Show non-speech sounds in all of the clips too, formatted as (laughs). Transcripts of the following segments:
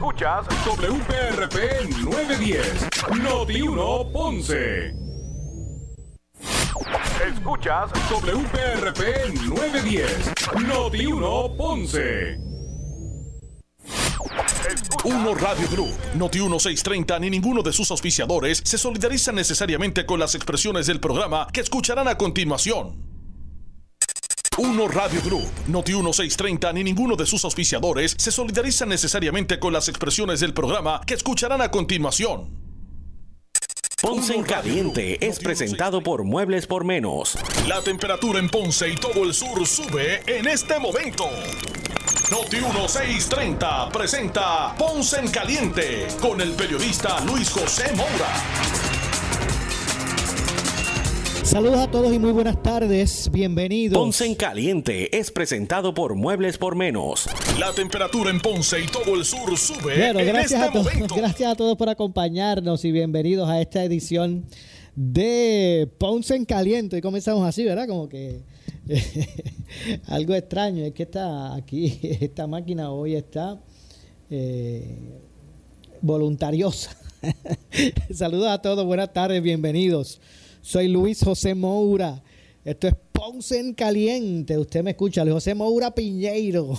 Escuchas WPRP 910, Noti 1 Ponce. Escuchas WPRP 910, Noti 1 Ponce. Uno Radio Group, Noti 1630 ni ninguno de sus auspiciadores se solidarizan necesariamente con las expresiones del programa que escucharán a continuación. Uno Radio Group, Noti 1630 ni ninguno de sus auspiciadores se solidarizan necesariamente con las expresiones del programa que escucharán a continuación. Ponce en Caliente es presentado por Muebles por Menos. La temperatura en Ponce y todo el sur sube en este momento. Noti 1630 presenta Ponce en Caliente con el periodista Luis José Moura. Saludos a todos y muy buenas tardes. Bienvenidos. Ponce en Caliente es presentado por Muebles por Menos. La temperatura en Ponce y todo el sur sube Bueno, en gracias, este a todos, momento. (laughs) gracias a todos por acompañarnos y bienvenidos a esta edición de Ponce en Caliente. Y comenzamos así, ¿verdad? Como que (laughs) algo extraño. Es que está aquí, (laughs) esta máquina hoy está eh, voluntariosa. Saludos a todos, buenas tardes, bienvenidos. Soy Luis José Moura. Esto es Ponce en Caliente. Usted me escucha, Luis José Moura Piñeiro.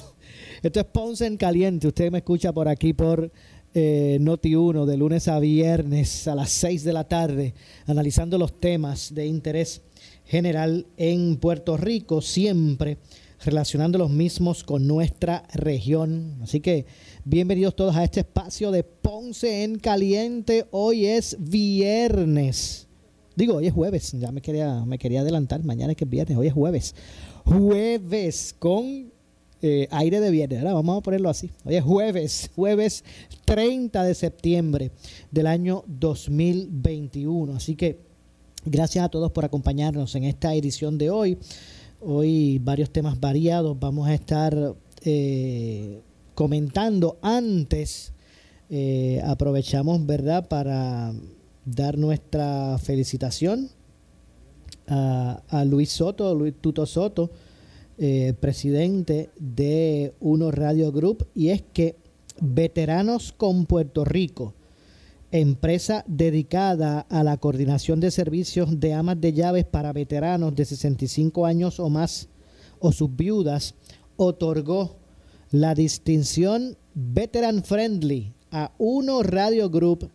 Esto es Ponce en Caliente. Usted me escucha por aquí por eh, Noti1 de lunes a viernes a las 6 de la tarde, analizando los temas de interés general en Puerto Rico, siempre relacionando los mismos con nuestra región. Así que bienvenidos todos a este espacio de Ponce en Caliente. Hoy es viernes. Digo, hoy es jueves, ya me quería, me quería adelantar, mañana es que es viernes, hoy es jueves. Jueves con eh, aire de viernes, ahora vamos a ponerlo así. Hoy es jueves, jueves 30 de septiembre del año 2021. Así que gracias a todos por acompañarnos en esta edición de hoy. Hoy varios temas variados vamos a estar eh, comentando. Antes eh, aprovechamos, ¿verdad?, para dar nuestra felicitación a, Luis Soto, Luis Tuto Soto, eh, presidente de Uno Radio Group, y es que Veteranos con Puerto Rico, empresa dedicada a la coordinación de servicios de amas de llaves para veteranos de 65 años o más o sus viudas, otorgó la distinción Veteran Friendly a Uno Radio Group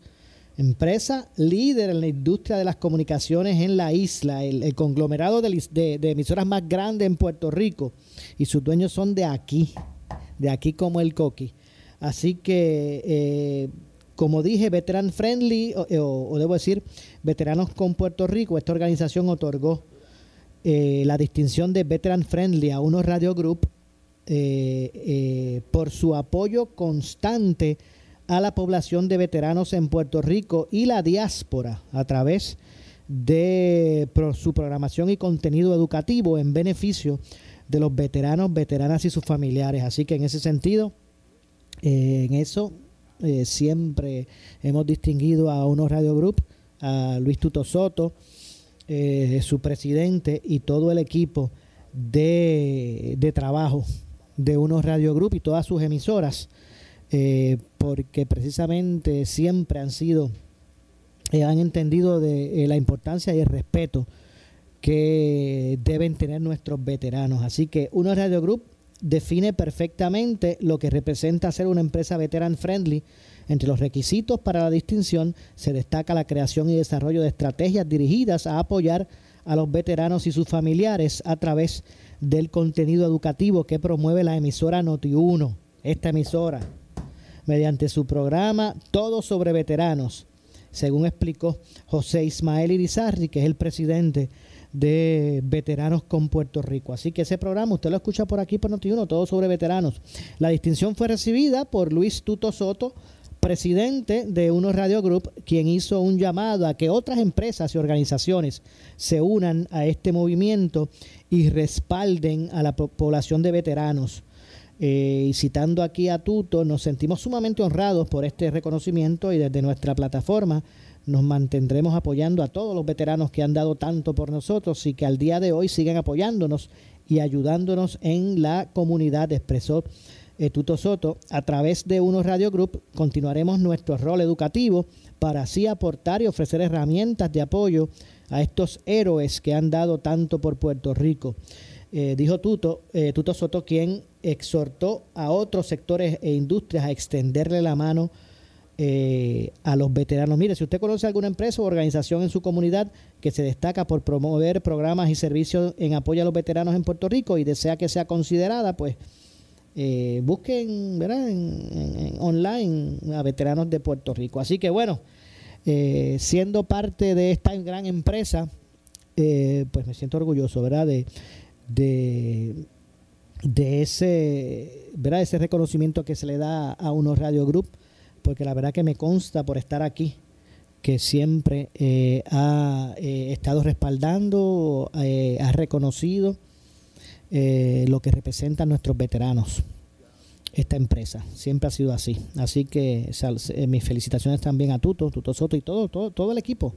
empresa líder en la industria de las comunicaciones en la isla, el, conglomerado de, de, de, emisoras más grande en Puerto Rico, y sus dueños son de aquí, de aquí como el Coqui. Así que, eh, como dije, Veteran Friendly, o, o, debo decir, Veteranos con Puerto Rico, esta organización otorgó eh, la distinción de Veteran Friendly a Uno Radio Group eh, por su apoyo constante a la población de veteranos en Puerto Rico y la diáspora a través de su programación y contenido educativo en beneficio de los veteranos, veteranas y sus familiares. Así que en ese sentido, eh, en eso eh, siempre hemos distinguido a Uno Radio Group, a Luis Tuto Soto, eh, su presidente y todo el equipo de, de trabajo de Uno Radio Group y todas sus emisoras eh, porque precisamente siempre han sido, eh, han entendido de eh, la importancia y el respeto que deben tener nuestros veteranos. Así que Uno Radio Group define perfectamente lo que representa ser una empresa veteran friendly. Entre los requisitos para la distinción se destaca la creación y desarrollo de estrategias dirigidas a apoyar a los veteranos y sus familiares a través del contenido educativo que promueve la emisora Noti1. Esta emisora, mediante su programa Todo sobre Veteranos, según explicó José Ismael Irizarri, que es el presidente de Veteranos con Puerto Rico. Así que ese programa usted lo escucha por aquí por Noti1, Todo sobre Veteranos. La distinción fue recibida por Luis Tuto Soto, presidente de Uno Radio Group, quien hizo un llamado a que otras empresas y organizaciones se unan a este movimiento y respalden a la población de veteranos. Eh, y citando aquí a Tuto, nos sentimos sumamente honrados por este reconocimiento y desde nuestra plataforma nos mantendremos apoyando a todos los veteranos que han dado tanto por nosotros y que al día de hoy siguen apoyándonos y ayudándonos en la comunidad, expresó eh, Tuto Soto, a través de Uno Radio Group continuaremos nuestro rol educativo para así aportar y ofrecer herramientas de apoyo a estos héroes que han dado tanto por Puerto Rico. Eh, dijo Tuto, eh, Tuto Soto, quien exhortó a otros sectores e industrias a extenderle la mano eh, a los veteranos. Mire, si usted conoce alguna empresa o organización en su comunidad que se destaca por promover programas y servicios en apoyo a los veteranos en Puerto Rico y desea que sea considerada, pues busquen ¿verdad? En, online a veteranos de Puerto Rico. Así que bueno, siendo parte de esta gran empresa, pues me siento orgulloso, ¿verdad? De, de, de ese, ¿verdad? ese reconocimiento que se le da a unos Radio Group, porque la verdad que me consta por estar aquí que siempre eh, ha eh, estado respaldando, eh, ha reconocido lo que representan nuestros veteranos, esta empresa. Siempre ha sido así. Así que mis felicitaciones también a Tuto, Tuto Soto y todo, todo, todo el equipo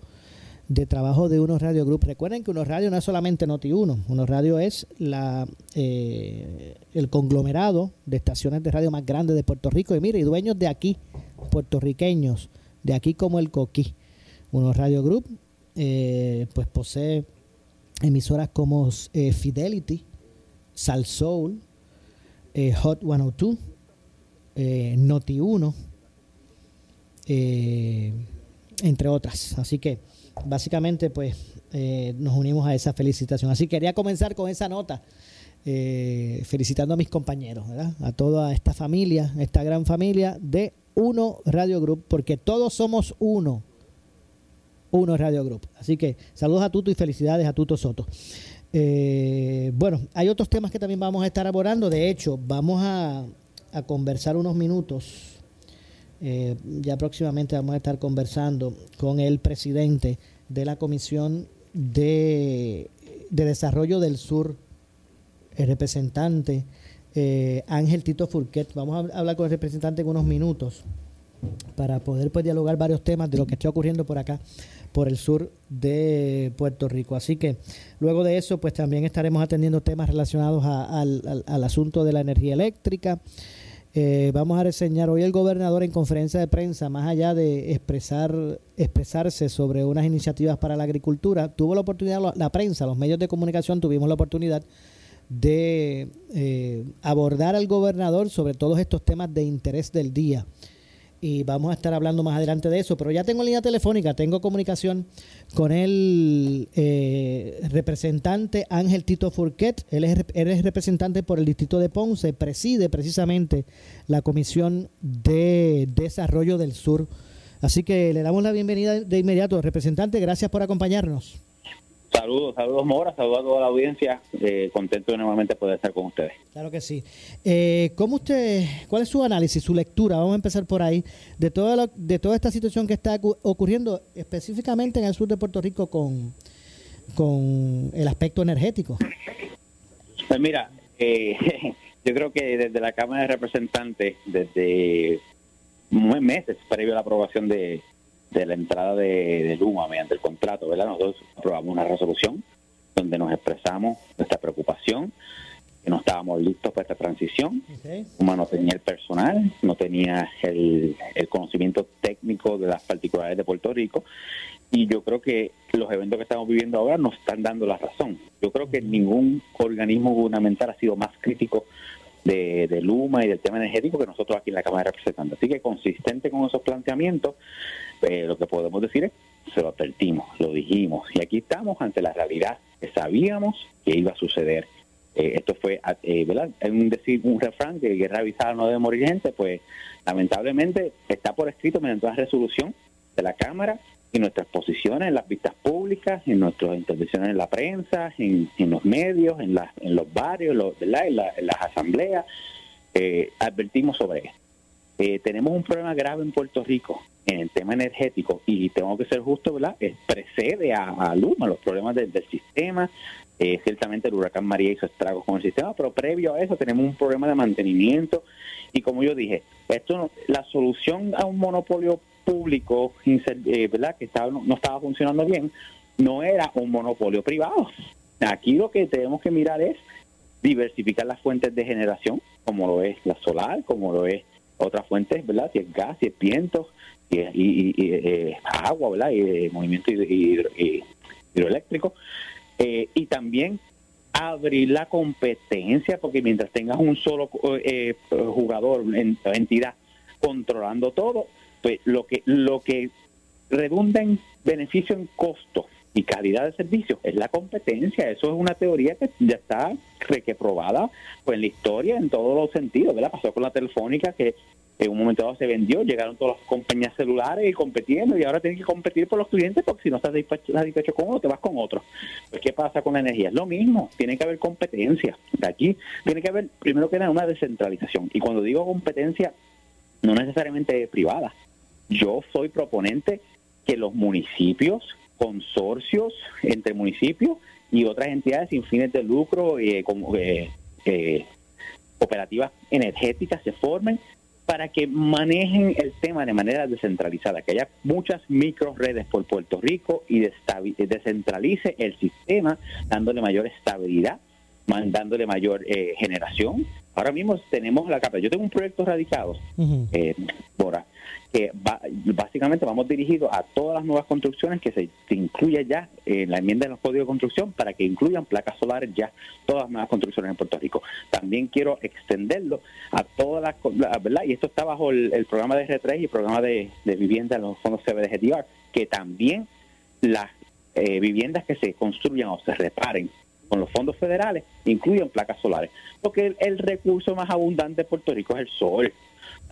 de trabajo de Unos Radio Group. Recuerden que Unos Radio no es solamente Noti1, Unos Radio es la, eh, el conglomerado de estaciones de radio más grandes de Puerto Rico. Y mire, y dueños de aquí, puertorriqueños, de aquí como el Coquí. Unos Radio Group, eh, pues posee emisoras como eh, Fidelity, Sal Soul, Hot 102, Noti1, entre otras. Así que básicamente pues eh, nos unimos a esa felicitación. Así quería comenzar con esa nota, eh, felicitando a mis compañeros, a toda esta familia, esta gran familia de Uno Radio Group, porque todos somos uno. Uno Radio Group. Así que saludos a Tuto y felicidades a Tuto Soto. Eh, bueno, hay otros temas que también vamos a estar abordando. De hecho, vamos a, a conversar unos minutos eh, ya próximamente vamos a estar conversando con el presidente de la Comisión de, Desarrollo del Sur, el representante eh, Ángel Tito Furquet. Vamos a hablar con el representante en unos minutos para poder pues, dialogar varios temas de lo que está ocurriendo por acá, por el sur de Puerto Rico. Así que luego de eso, pues también estaremos atendiendo temas relacionados al asunto de la energía eléctrica. Eh, vamos a reseñar hoy el gobernador en conferencia de prensa, más allá de expresar, expresarse sobre unas iniciativas para la agricultura, tuvo la oportunidad, la prensa, los medios de comunicación tuvimos la oportunidad de eh, abordar al gobernador sobre todos estos temas de interés del día y vamos a estar hablando más adelante de eso. Pero ya tengo línea telefónica, tengo comunicación con el eh, representante Ángel Tito Furquet. Él es, él es, representante por el distrito de Ponce, preside precisamente la Comisión de Desarrollo del Sur. Así que le damos la bienvenida de inmediato. Representante, gracias por acompañarnos. Saludos, saludos Mora, saludos a toda la audiencia, eh, contento de nuevamente poder estar con ustedes. Claro que sí. Eh, ¿Cómo usted, cuál es su análisis, su lectura? Vamos a empezar por ahí, de toda, de toda esta situación que está ocurriendo específicamente en el sur de Puerto Rico con, con el aspecto energético. Pues mira, eh, (laughs) yo creo que desde la Cámara de Representantes, desde meses previo a la aprobación de, de la entrada de, Luma mediante el contrato, ¿verdad? Nosotros aprobamos una resolución donde nos expresamos nuestra preocupación, que no estábamos listos para esta transición. Luma no tenía el personal, no tenía el, conocimiento técnico de las particularidades de Puerto Rico y yo creo que los eventos que estamos viviendo ahora nos están dando la razón. Yo creo que ningún organismo gubernamental ha sido más crítico de, de, Luma y del tema energético que nosotros aquí en la Cámara de Representantes. Así que consistente con esos planteamientos, eh, lo que podemos decir es, se lo advertimos, lo dijimos, y aquí estamos ante la realidad que sabíamos que iba a suceder. Eh, esto fue, eh, ¿verdad? Un, decir, un refrán que guerra avisada no debe morir gente, pues lamentablemente está por escrito mediante una resolución de la Cámara y nuestras posiciones en las vistas públicas, en nuestras intervenciones en la prensa, en, los medios, en, en los barrios, En, las asambleas, eh, advertimos sobre esto. Eh, tenemos un problema grave en Puerto Rico en el tema energético y tengo que ser justo, ¿verdad? precede a, Luma los problemas del sistema. Eh, ciertamente el huracán María hizo estragos con el sistema, pero previo a eso tenemos un problema de mantenimiento y como yo dije, esto la solución a un monopolio público, eh, ¿verdad? Que estaba, no, estaba funcionando bien, no era un monopolio privado. Aquí lo que tenemos que mirar es diversificar las fuentes de generación, como lo es la solar, como lo es otras fuentes, ¿verdad? Si es gas, si es viento, es y, eh, agua, ¿verdad? Y eh, movimiento hidroeléctrico. Eh, y también abrir la competencia, porque mientras tengas un solo jugador, entidad controlando todo, pues lo que lo que redunda en beneficio en costo y calidad de servicio es la competencia. Eso es una teoría que ya está que probada pues, en la historia en todos los sentidos. ¿verdad? Pasó con la telefónica que en un momento dado se vendió, llegaron todas las compañías celulares y compitiendo y ahora tienen que competir por los clientes porque si no estás satisfecho, con uno, te vas con otro. Pues ¿qué pasa con la energía? Es lo mismo, tiene que haber competencia. De aquí tiene que haber, primero que nada, una descentralización. Y cuando digo competencia, no necesariamente privada. Yo soy proponente que los municipios, consorcios entre municipios y otras entidades sin fines de lucro, eh, como eh, eh, operativas energéticas se formen para que manejen el tema de manera descentralizada, que haya muchas micro redes por Puerto Rico y descentralice el sistema, dándole mayor estabilidad, dándole mayor generación. Ahora mismo tenemos la capa. Yo tengo un proyecto radicado, Bora, que básicamente vamos dirigidos a todas las nuevas construcciones que se, incluya ya en la enmienda de los códigos de construcción para que incluyan placas solares ya todas las nuevas construcciones en Puerto Rico. También quiero extenderlo a todas las, ¿verdad? Y esto está bajo el, programa de R3 y el programa de, vivienda en los fondos CBDGTR, que también las eh, viviendas que se construyan o se reparen con los fondos federales incluyan placas solares, porque el recurso más abundante de Puerto Rico es el sol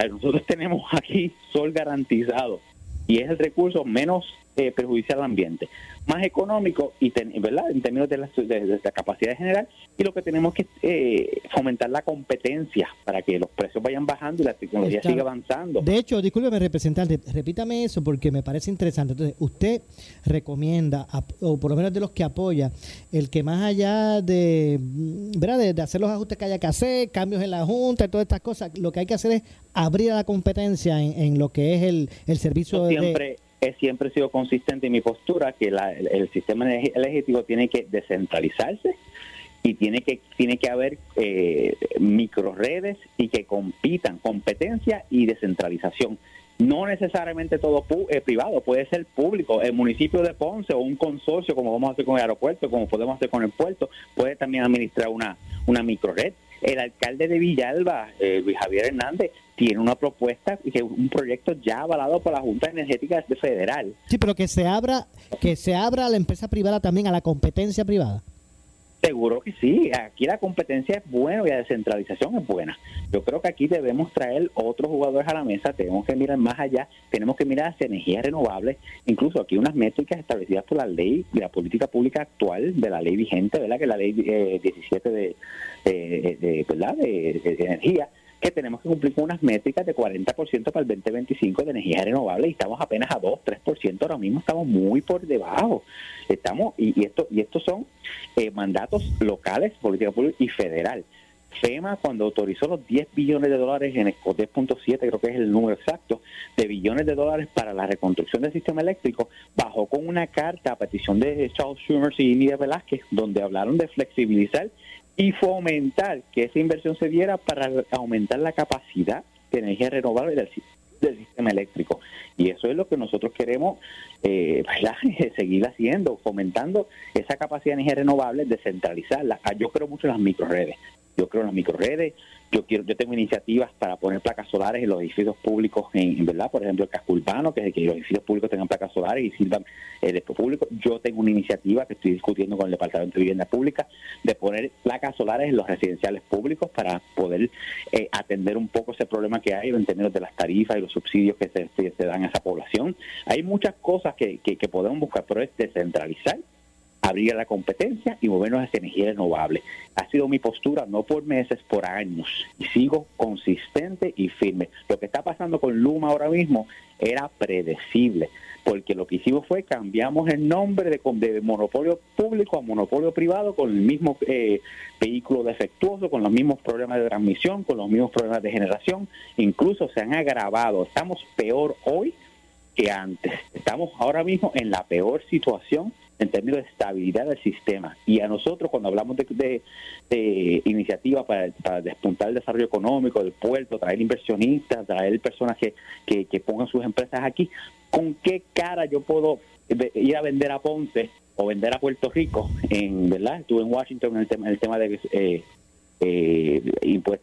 nosotros (laughs) tenemos aquí sol garantizado y es el recurso menos eh, perjudicial al ambiente, más económico y ¿verdad? en términos de la, de, capacidad general y lo que tenemos que eh, fomentar la competencia para que los precios vayan bajando y la tecnología siga avanzando. De hecho, discúlpeme representante, repítame eso porque me parece interesante. Entonces, usted recomienda, o por lo menos de los que apoya, el que más allá de, ¿verdad? de, hacer los ajustes que haya que hacer, cambios en la Junta y todas estas cosas, lo que hay que hacer es abrir la competencia en, lo que es el, el servicio siempre, He siempre sido consistente en mi postura que el, sistema energético tiene que descentralizarse y tiene que tiene que haber eh, microredes y que compitan competencia y descentralización no necesariamente todo eh, privado, puede ser público. El municipio de Ponce o un consorcio, como vamos a hacer con el aeropuerto, como podemos hacer con el puerto, puede también administrar una, una microred. El alcalde de Villalba, eh, Luis Javier Hernández, tiene una propuesta, que un proyecto ya avalado por la Junta Energética Federal. Sí, pero que se abra, que se abra a la empresa privada también, a la competencia privada. Seguro que sí, aquí la competencia es buena y la descentralización es buena. Yo creo que aquí debemos traer otros jugadores a la mesa, tenemos que mirar más allá, tenemos que mirar hacia energías renovables, incluso aquí unas métricas establecidas por la ley de la política pública actual, de la ley vigente, ¿verdad? Que es la ley 17 eh, de, de, ¿verdad? de energía, que tenemos que cumplir con unas métricas de 40% para el 2025 de energía renovable y estamos apenas a 2, 3%, ahora mismo estamos muy por debajo. Estamos y, esto y estos son eh, mandatos locales, política pública y federal. FEMA cuando autorizó los 10 billones de dólares en el 10.7 creo que es el número exacto de billones de dólares para la reconstrucción del sistema eléctrico bajó con una carta a petición de Charles Schumer y Nidia Velázquez donde hablaron de flexibilizar y fomentar que esa inversión se diera para aumentar la capacidad de energía renovable del, sistema eléctrico. Y eso es lo que nosotros queremos eh, (laughs) seguir haciendo, fomentando esa capacidad de energía renovable, descentralizarla. Ah, yo creo mucho en las microredes. Yo creo en las microredes, yo quiero, yo tengo iniciativas para poner placas solares en los edificios públicos, en, verdad, por ejemplo, el casco urbano, que es que los edificios públicos tengan placas solares y sirvan el eh, público. Yo tengo una iniciativa que estoy discutiendo con el Departamento de Vivienda Pública de poner placas solares en los residenciales públicos para poder eh, atender un poco ese problema que hay en términos de las tarifas y los subsidios que se, se, dan a esa población. Hay muchas cosas que, que, que podemos buscar, pero es descentralizar abrir la competencia y movernos hacia energía renovable. Ha sido mi postura no por meses, por años. Y sigo consistente y firme. Lo que está pasando con Luma ahora mismo era predecible, porque lo que hicimos fue cambiamos el nombre de, monopolio público a monopolio privado con el mismo eh, vehículo defectuoso, con los mismos problemas de transmisión, con los mismos problemas de generación. Incluso se han agravado. Estamos peor hoy que antes. Estamos ahora mismo en la peor situación en términos de estabilidad del sistema. Y a nosotros, cuando hablamos de, iniciativas para, despuntar el desarrollo económico del puerto, traer inversionistas, traer personas que, que, pongan sus empresas aquí, ¿con qué cara yo puedo ir a vender a Ponce o vender a Puerto Rico? En, ¿verdad? Estuve en Washington en el tema, en el tema de eh, eh,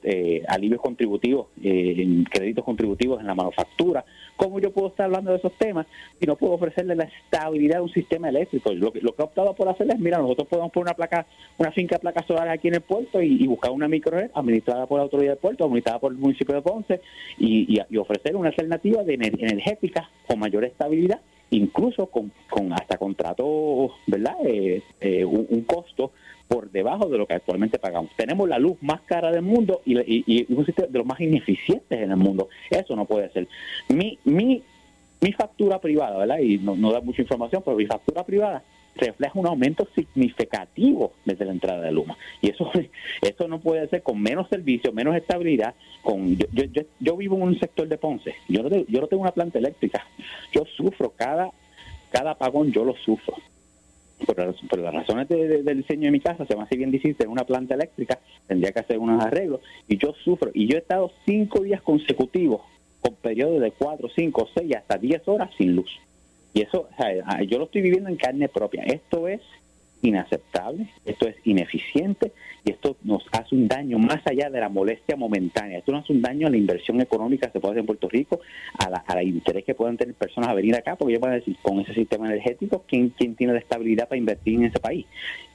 eh, alivios contributivos, eh, créditos contributivos en la manufactura. ¿Cómo yo puedo estar hablando de esos temas si no puedo ofrecerle la estabilidad de un sistema eléctrico? Lo que, lo que he optado por hacer es, mira, nosotros podemos poner una placa, una finca de placas solares aquí en el puerto y, buscar una microred administrada por la autoridad del puerto, administrada por el municipio de Ponce y, ofrecer una alternativa de energética con mayor estabilidad incluso con, con hasta contratos, ¿verdad? Eh, eh, un, costo por debajo de lo que actualmente pagamos. Tenemos la luz más cara del mundo y, y, un sistema de los más ineficientes en el mundo. Eso no puede ser. Mi, mi, mi factura privada, ¿verdad? Y no, no da mucha información, pero mi factura privada refleja un aumento significativo desde la entrada de Luma. Y eso, (laughs) eso no puede ser con menos servicio, menos estabilidad. Con yo, yo, yo, vivo en un sector de Ponce, yo no, tengo, yo no tengo una planta eléctrica, yo sufro cada, cada apagón, yo lo sufro. Por, las razones del diseño de mi casa, se me hace bien difícil tener una planta eléctrica, tendría que hacer unos arreglos, y yo sufro. Y yo he estado cinco días consecutivos, con periodos de cuatro, cinco, seis, hasta diez horas sin luz. Y eso, yo lo estoy viviendo en carne propia. Esto es inaceptable, esto es ineficiente y esto nos hace un daño más allá de la molestia momentánea. Esto nos hace un daño a la inversión económica que se puede hacer en Puerto Rico, a la, interés que puedan tener personas a venir acá, porque ellos van a decir, con ese sistema energético, ¿quién, ¿quién tiene la estabilidad para invertir en ese país?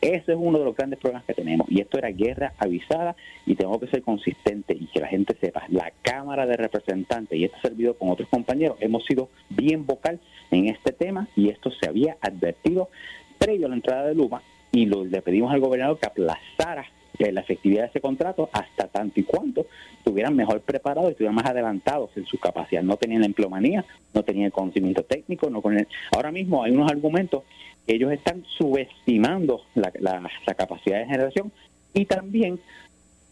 Ese es uno de los grandes problemas que tenemos. Y esto era guerra avisada y tengo que ser consistente y que la gente sepa, la Cámara de Representantes y este servidor con otros compañeros hemos sido bien vocal en este tema y esto se había advertido previo a la entrada de Luma y le pedimos al gobernador que aplazara la efectividad de ese contrato hasta tanto y cuanto estuvieran mejor preparados y estuvieran más adelantados en su capacidad. No tenían la empleomanía, no tenían el conocimiento técnico. no con el... Ahora mismo hay unos argumentos que ellos están subestimando la, la capacidad de generación y también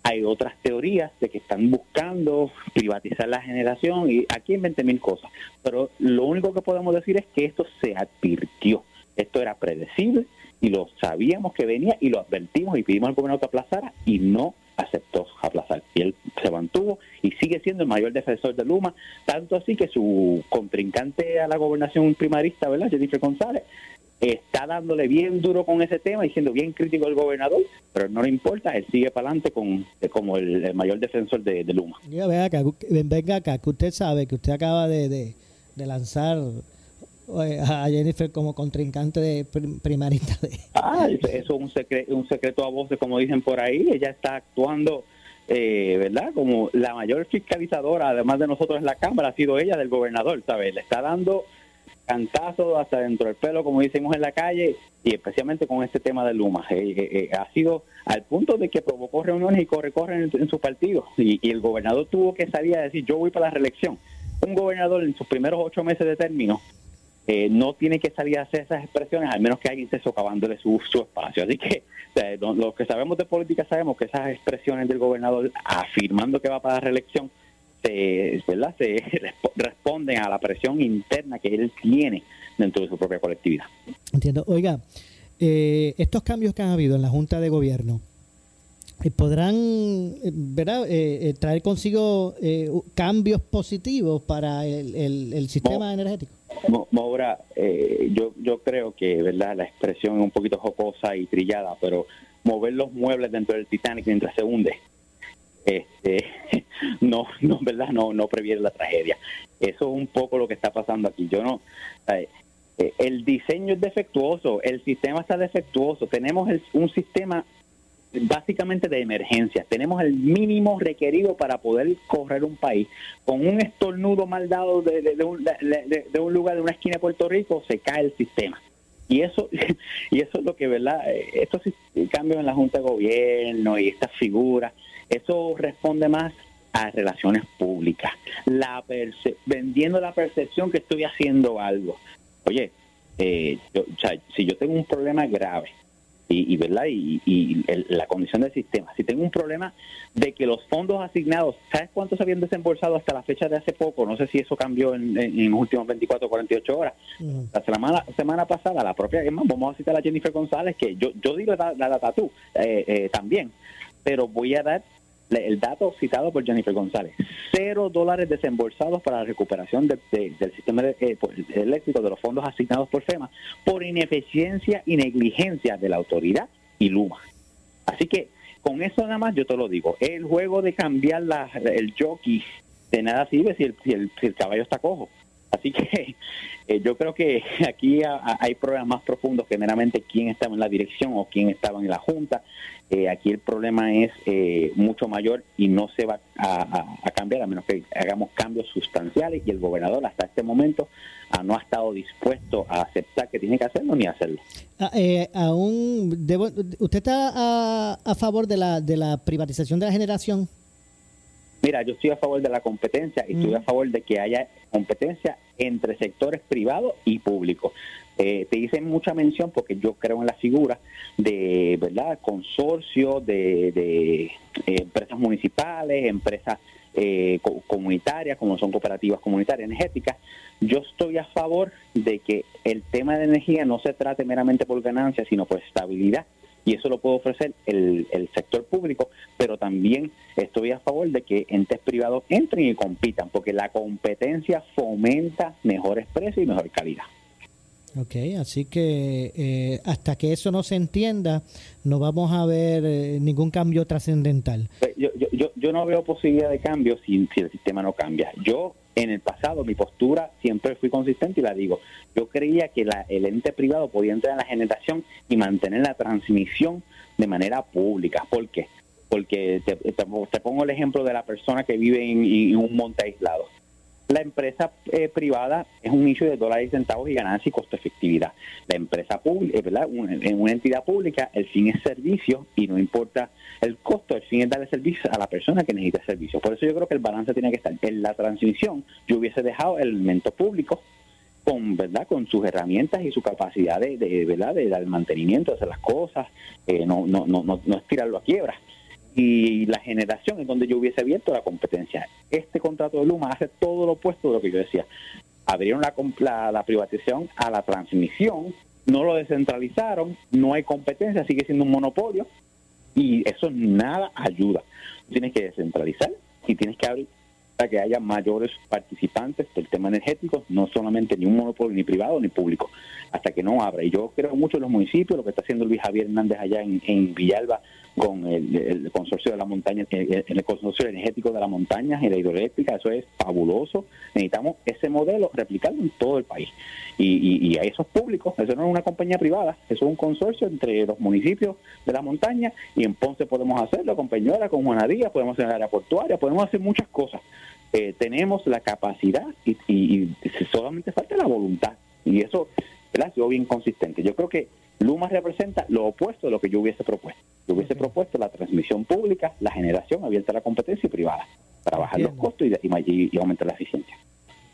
hay otras teorías de que están buscando privatizar la generación y aquí en 20 mil cosas. Pero lo único que podemos decir es que esto se advirtió. Esto era predecible y lo sabíamos que venía y lo advertimos y pedimos al gobernador que aplazara y no aceptó aplazar. Y él se mantuvo y sigue siendo el mayor defensor de Luma, tanto así que su contrincante a la gobernación primarista, ¿verdad? Jennifer González, está dándole bien duro con ese tema, diciendo bien crítico al gobernador, pero no le importa, él sigue para adelante con, como el, mayor defensor de, Luma. venga acá, venga acá, que usted sabe que usted acaba de lanzar a Jennifer como contrincante de primarista. De... Ah, eso es un, secreto, un secreto a voces, como dicen por ahí. Ella está actuando, eh, ¿verdad? Como la mayor fiscalizadora, además de nosotros en la Cámara, ha sido ella del gobernador, ¿sabes? Le está dando cantazos hasta dentro del pelo, como decimos en la calle, y especialmente con este tema de Luma. Eh, eh, ha sido al punto de que provocó reuniones y corre-corre en, en, su partido, y, y el gobernador tuvo que salir a decir, yo voy para la reelección. Un gobernador en sus primeros ocho meses de término eh, no tiene que salir a hacer esas expresiones, al menos que alguien esté socavoándole su, su espacio. Así que los que sabemos de política sabemos que esas expresiones del gobernador afirmando que va para la reelección se, ¿verdad? se (laughs) responden a la presión interna que él tiene dentro de su propia colectividad. Entiendo. Oiga, eh, estos cambios que han habido en la Junta de Gobierno, podrán ¿verdad? traer consigo cambios positivos para el, el, sistema energético. Maura, eh, yo, yo creo que verdad la expresión es un poquito jocosa y trillada, pero mover los muebles dentro del Titanic mientras se hunde, este, (laughs) no, no, verdad, no, no previene la tragedia. Eso es un poco lo que está pasando aquí. Yo no, eh, el diseño es defectuoso, el sistema está defectuoso. Tenemos un sistema básicamente de emergencia. Tenemos el mínimo requerido para poder correr un país. Con un estornudo mal dado de, un, lugar, de una esquina de Puerto Rico, se cae el sistema. Y eso, (laughs) y eso es lo que, ¿verdad? Estos cambios en la Junta de Gobierno y estas figuras, eso responde más a relaciones públicas, la vendiendo la percepción que estoy haciendo algo. Oye, eh, si yo tengo un problema grave, y, verdad y, la condición del sistema. Si tengo un problema de que los fondos asignados, ¿sabes cuántos habían desembolsado hasta la fecha de hace poco? No sé si eso cambió en, los últimos 24 o 48 horas. La semana semana pasada, la propia, vamos a citar a Jennifer González, que yo, yo digo la, data tú eh, eh, también, pero voy a dar el dato citado por Jennifer González, cero dólares desembolsados para la recuperación del sistema eh, pues, eléctrico de los fondos asignados por FEMA por ineficiencia y negligencia de la autoridad y Luma. Así que con eso nada más yo te lo digo, el juego de cambiar la, el jockey de nada sirve si el, si el, si el caballo está cojo. Así que (laughs) eh, yo creo que (laughs) aquí hay problemas más profundos que meramente quién estaba en la dirección o quién estaba en la Junta. Eh, aquí el problema es eh, mucho mayor y no se va a, cambiar a menos que hagamos cambios sustanciales y el gobernador hasta este momento ah, no ha estado dispuesto a aceptar que tiene que hacerlo ni hacerlo. Ah, aún ¿Usted está a, favor de la privatización de la generación? Mira, yo estoy a favor de la competencia y estoy a favor de que haya competencia entre sectores privados y públicos. Eh, te hice mucha mención porque yo creo en la figura de verdad consorcio de, eh, empresas municipales, empresas eh, comunitarias, como son cooperativas comunitarias energéticas. Yo estoy a favor de que el tema de energía no se trate meramente por ganancia, sino por estabilidad y eso lo puede ofrecer el, sector público, pero también estoy a favor de que entes privados entren y compitan, porque la competencia fomenta mejores precios y mejor calidad. Ok, así que eh, hasta que eso no se entienda, no vamos a ver eh, ningún cambio trascendental. Pues, yo, yo, yo, no veo posibilidad de cambio si, si el sistema no cambia. Yo en el pasado mi postura siempre fui consistente y la digo. Yo creía que el ente privado podía entrar en la generación y mantener la transmisión de manera pública. ¿Por qué? Porque te, pongo el ejemplo de la persona que vive en un monte aislado la empresa eh, privada es un nicho de dólares y centavos y ganancia y costo efectividad. La empresa pública, eh, ¿verdad? En una entidad pública, el fin es servicio y no importa el costo, el fin es darle servicio a la persona que necesita servicio. Por eso yo creo que el balance tiene que estar. En la transmisión, yo hubiese dejado el elemento público con verdad con sus herramientas y su capacidad de, verdad de dar mantenimiento de hacer las cosas eh, no, no no no no estirarlo a quiebra y la generación en donde yo hubiese abierto la competencia. Este contrato de Luma hace todo lo opuesto de lo que yo decía. Abrieron la, la, privatización a la transmisión, no lo descentralizaron, no hay competencia, sigue siendo un monopolio y eso nada ayuda. Tienes que descentralizar y tienes que abrir para que haya mayores participantes del tema energético, no solamente ni un monopolio ni privado ni público, hasta que no abra. Y yo creo mucho en los municipios, lo que está haciendo Luis Javier Hernández allá en Villalba con el, consorcio de la montaña, el, el, consorcio energético de la montaña y la hidroeléctrica, eso es fabuloso. Necesitamos ese modelo replicarlo en todo el país. Y, y, a esos públicos, eso no es una compañía privada, eso es un consorcio entre los municipios de la montaña y en Ponce podemos hacerlo, con Peñuela, con Juanadía, podemos hacer el área portuaria, podemos hacer muchas cosas. Eh, tenemos la capacidad y, y, solamente falta la voluntad. Y eso ha sido bien consistente. Yo creo que Luma representa lo opuesto de lo que yo hubiese propuesto. Yo hubiese propuesto la transmisión pública, la generación abierta a la competencia y privada, para bajar los costos y, aumentar la eficiencia.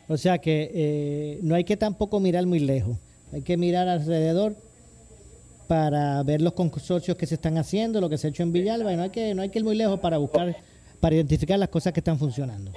O sea que eh, no hay que tampoco mirar muy lejos, hay que mirar alrededor para ver los consorcios que se están haciendo, lo que se ha hecho en Villalba, y no hay que, no hay que ir muy lejos para buscar, para identificar las cosas que están funcionando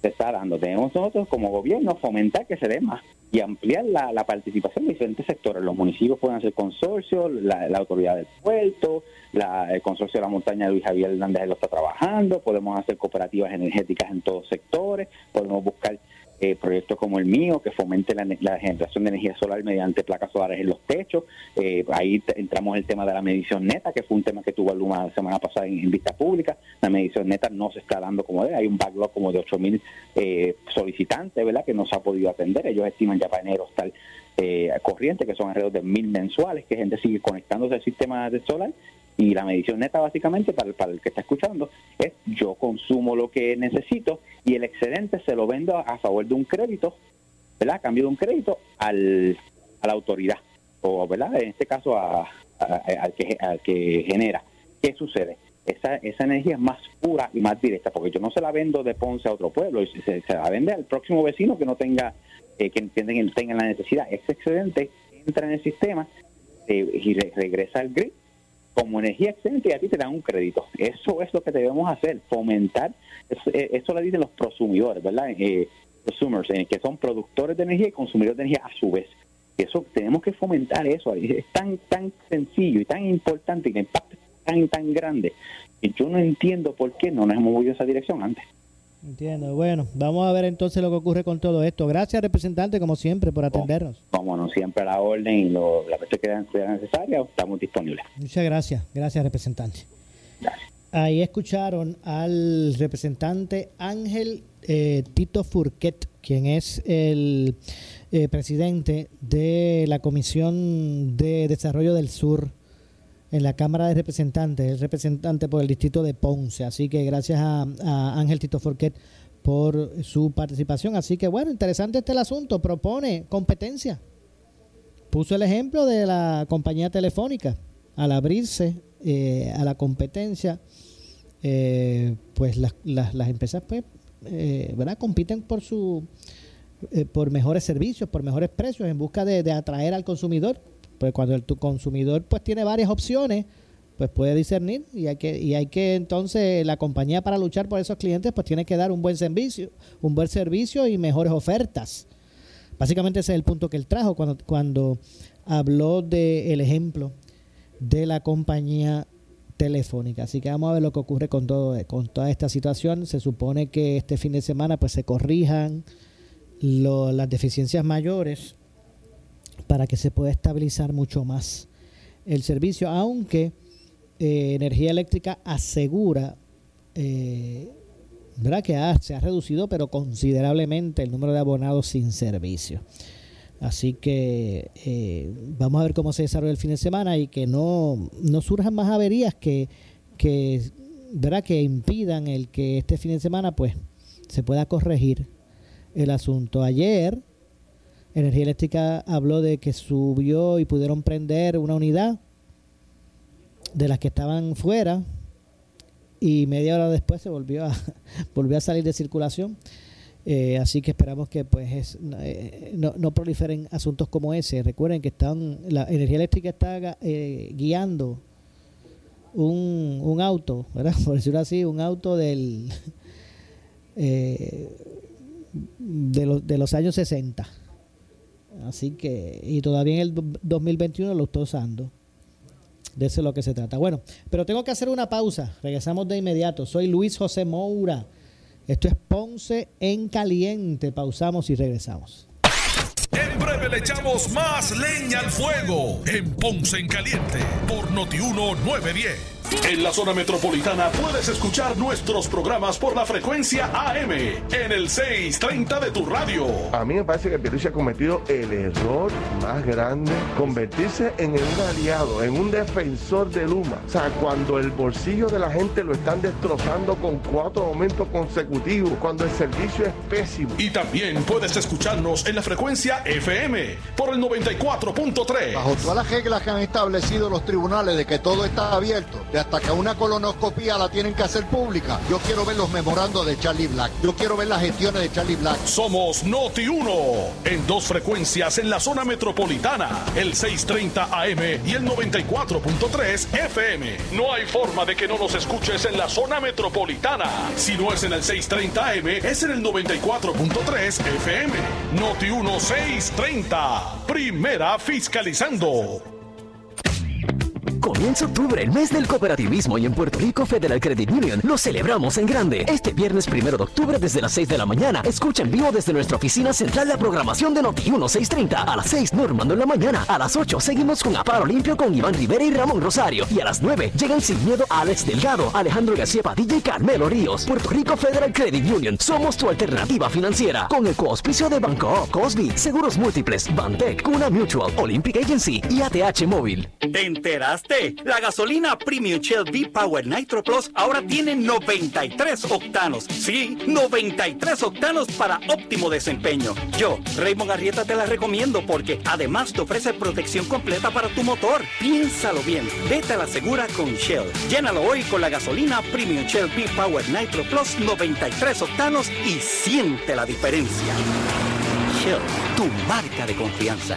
se está dando. Tenemos nosotros como gobierno fomentar que se dé más y ampliar la, participación de diferentes sectores. Los municipios pueden hacer consorcios, la, autoridad del puerto, la, el consorcio de la montaña de Luis Javier Hernández lo está trabajando, podemos hacer cooperativas energéticas en todos sectores, podemos buscar eh, proyectos como el mío, que fomente la, generación de energía solar mediante placas solares en los techos. Eh, ahí entramos el tema de la medición neta, que fue un tema que tuvo Luma la semana pasada en, vista pública. La medición neta no se está dando como debe. Hay un backlog como de 8.000 eh, solicitantes, ¿verdad?, que no se ha podido atender. Ellos estiman ya para enero estar eh, corriente, que son alrededor de mil mensuales, que gente sigue conectándose al sistema de solar y la medición neta básicamente para el, para el que está escuchando es yo consumo lo que necesito y el excedente se lo vendo a, favor de un crédito, ¿verdad? A cambio de un crédito al, a la autoridad o, ¿verdad? En este caso a, al, que, al que genera. ¿Qué sucede? Esa, esa energía es más pura y más directa, porque yo no se la vendo de Ponce a otro pueblo, se, se la vende al próximo vecino que no tenga, eh, que tenga, tenga la necesidad. Ese excedente entra en el sistema eh, y regresa al grid como energía excedente y a ti te dan un crédito. Eso es lo que debemos hacer, fomentar, eso, eh, eso le dicen los prosumidores, ¿verdad? Eh, prosumers, eh, que son productores de energía y consumidores de energía a su vez. Eso tenemos que fomentar eso, es tan tan sencillo y tan importante y el impacto tan tan grande. Y yo no entiendo por qué no nos hemos movido esa dirección antes. Entiendo. Bueno, vamos a ver entonces lo que ocurre con todo esto. Gracias, representante, como siempre, por atendernos. Como no siempre a la orden y lo, la que sea necesaria, estamos disponibles. Muchas gracias. Gracias, representante. Ahí escucharon al representante Ángel eh, Tito Furquet, quien es el eh, presidente de la Comisión de Desarrollo del Sur en la Cámara de Representantes, es representante por el distrito de Ponce. Así que gracias a, Ángel Tito Forquet por su participación. Así que bueno, interesante este el asunto. Propone competencia. Puso el ejemplo de la compañía telefónica. Al abrirse eh, a la competencia, eh, pues las, empresas pues, eh, ¿verdad? compiten por su por mejores servicios, por mejores precios, en busca de atraer al consumidor pues cuando el, tu consumidor pues tiene varias opciones, pues puede discernir y hay que y hay que entonces la compañía para luchar por esos clientes pues tiene que dar un buen servicio, un buen servicio y mejores ofertas. Básicamente ese es el punto que él trajo cuando cuando habló del ejemplo de la compañía telefónica. Así que vamos a ver lo que ocurre con todo con toda esta situación. Se supone que este fin de semana pues se corrijan las deficiencias mayores para que se pueda estabilizar mucho más el servicio, aunque eh, Energía Eléctrica asegura eh, ¿verdad? que se ha reducido pero considerablemente el número de abonados sin servicio. Así que eh, vamos a ver cómo se desarrolla el fin de semana y que no, no surjan más averías que, que, ¿verdad? que impidan el que este fin de semana pues se pueda corregir el asunto. Ayer Energía Eléctrica habló de que subió y pudieron prender una unidad de las que estaban fuera y media hora después se volvió a, (laughs) volvió a salir de circulación. Eh, así que esperamos que pues eh, no, proliferen asuntos como ese. Recuerden que están la energía eléctrica está eh, guiando un, un, auto, ¿verdad? (laughs) por decirlo así, un auto del (laughs) de, los, de los años 60 Así que, y todavía en el 2021 lo estoy usando. De eso es lo que se trata. Bueno, pero tengo que hacer una pausa. Regresamos de inmediato. Soy Luis José Moura. Esto es Ponce en Caliente. Pausamos y regresamos. En breve le echamos más leña al fuego en Ponce en Caliente por Notiuno 910. En la zona metropolitana puedes escuchar nuestros programas por la frecuencia AM en el 630 de tu radio. A mí me parece que Pierluisi ha cometido el error más grande, convertirse en un aliado, en un defensor de Luma. O sea, cuando el bolsillo de la gente lo están destrozando con cuatro aumentos consecutivos, cuando el servicio es pésimo. Y también puedes escucharnos en la frecuencia FM por el 94.3. Bajo todas las reglas que han establecido los tribunales de que todo está abierto, hasta que una colonoscopía la tienen que hacer pública. Yo quiero ver los memorandos de Charlie Black. Yo quiero ver las gestiones de Charlie Black. Somos Noti 1 en dos frecuencias en la zona metropolitana, el 630 AM y el 94.3 FM. No hay forma de que no nos escuches en la zona metropolitana. Si no es en el 630 AM, es en el 94.3 FM. Noti 1 630. Primera fiscalizando. Comienza octubre, el mes del cooperativismo y en Puerto Rico Federal Credit Union lo celebramos en grande. Este viernes primero de octubre desde las 6 de la mañana, escucha en vivo desde nuestra oficina central la programación de Noti 1630. A las 6 Normando en la mañana, a las 8 seguimos con Aparo Limpio con Iván Rivera y Ramón Rosario y a las 9 llegan sin miedo Alex Delgado, Alejandro García Padilla y Carmelo Ríos. Puerto Rico Federal Credit Union, somos tu alternativa financiera con el coauspicio de Banco Cosby, Seguros Múltiples, Bantec, Cuna Mutual, Olympic Agency y ATH Móvil. ¿Te enteraste? La gasolina Premium Shell V-Power Nitro Plus ahora tiene 93 octanos. Sí, 93 octanos para óptimo desempeño. Yo, Raymond Arrieta, te la recomiendo porque además te ofrece protección completa para tu motor. Piénsalo bien. Vete a la segura con Shell. Llénalo hoy con la gasolina Premium Shell V-Power Nitro Plus 93 octanos y siente la diferencia. Shell, tu marca de confianza.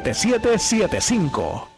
220-7775.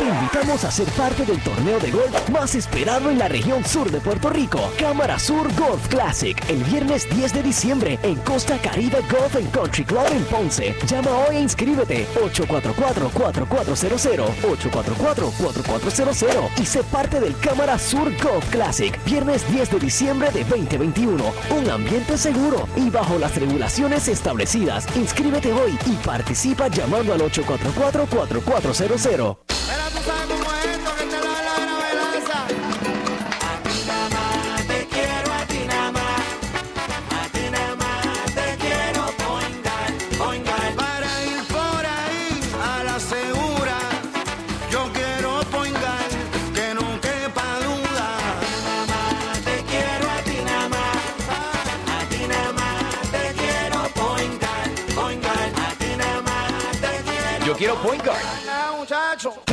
Te invitamos a ser parte del torneo de golf más esperado en la región sur de Puerto Rico, Cámara Sur Golf Classic, el viernes 10 de diciembre en Costa Caribe Golf and Country Club en Ponce. Llama hoy e inscríbete 844-4400, 844-4400 y sé parte del Cámara Sur Golf Classic, viernes 10 de diciembre de 2021. Un ambiente seguro y bajo las regulaciones establecidas. Inscríbete hoy y participa llamando al 844-4400. Te quiero a ti nada más, a ti nada más te quiero poingar, poingar. Para ir por ahí a la segura, yo quiero poingar, que no quepa duda. Te quiero a ti nada más, a ti nada más te quiero poingar, poingar. A ti nada más te quiero. Yo quiero point guard.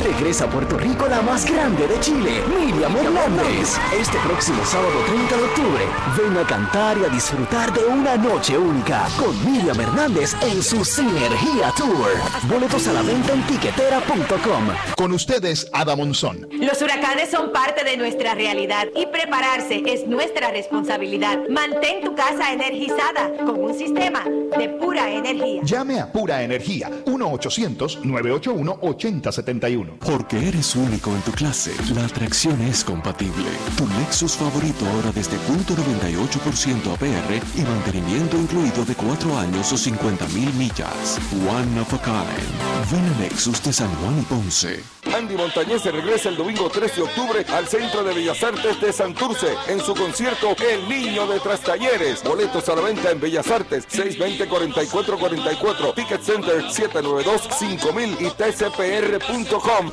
Regresa a Puerto Rico la más grande de Chile, Miriam Hernández. Este próximo sábado 30 de octubre, ven a cantar y a disfrutar de una noche única con Miriam Hernández en su Sinergia Tour. Boletos a la venta en tiquetera.com. Con ustedes, Ada Monzón. Los huracanes son parte de nuestra realidad y prepararse es nuestra responsabilidad. Mantén tu casa energizada con un sistema de pura energía. Llame a Pura Energía 1-800-981-8071. Porque eres único en tu clase, la atracción es compatible. Tu Lexus favorito ahora desde punto .98% APR y mantenimiento incluido de 4 años o 50 mil millas. One of a kind. Ven a Lexus de San Juan y Ponce. Andy Montañez se regresa el domingo 3 de octubre al Centro de Bellas Artes de Santurce en su concierto El Niño de Trastalleres. Boletos a la venta en Bellas Artes 620-4444, Ticket Center 792-5000 y tcpr.com.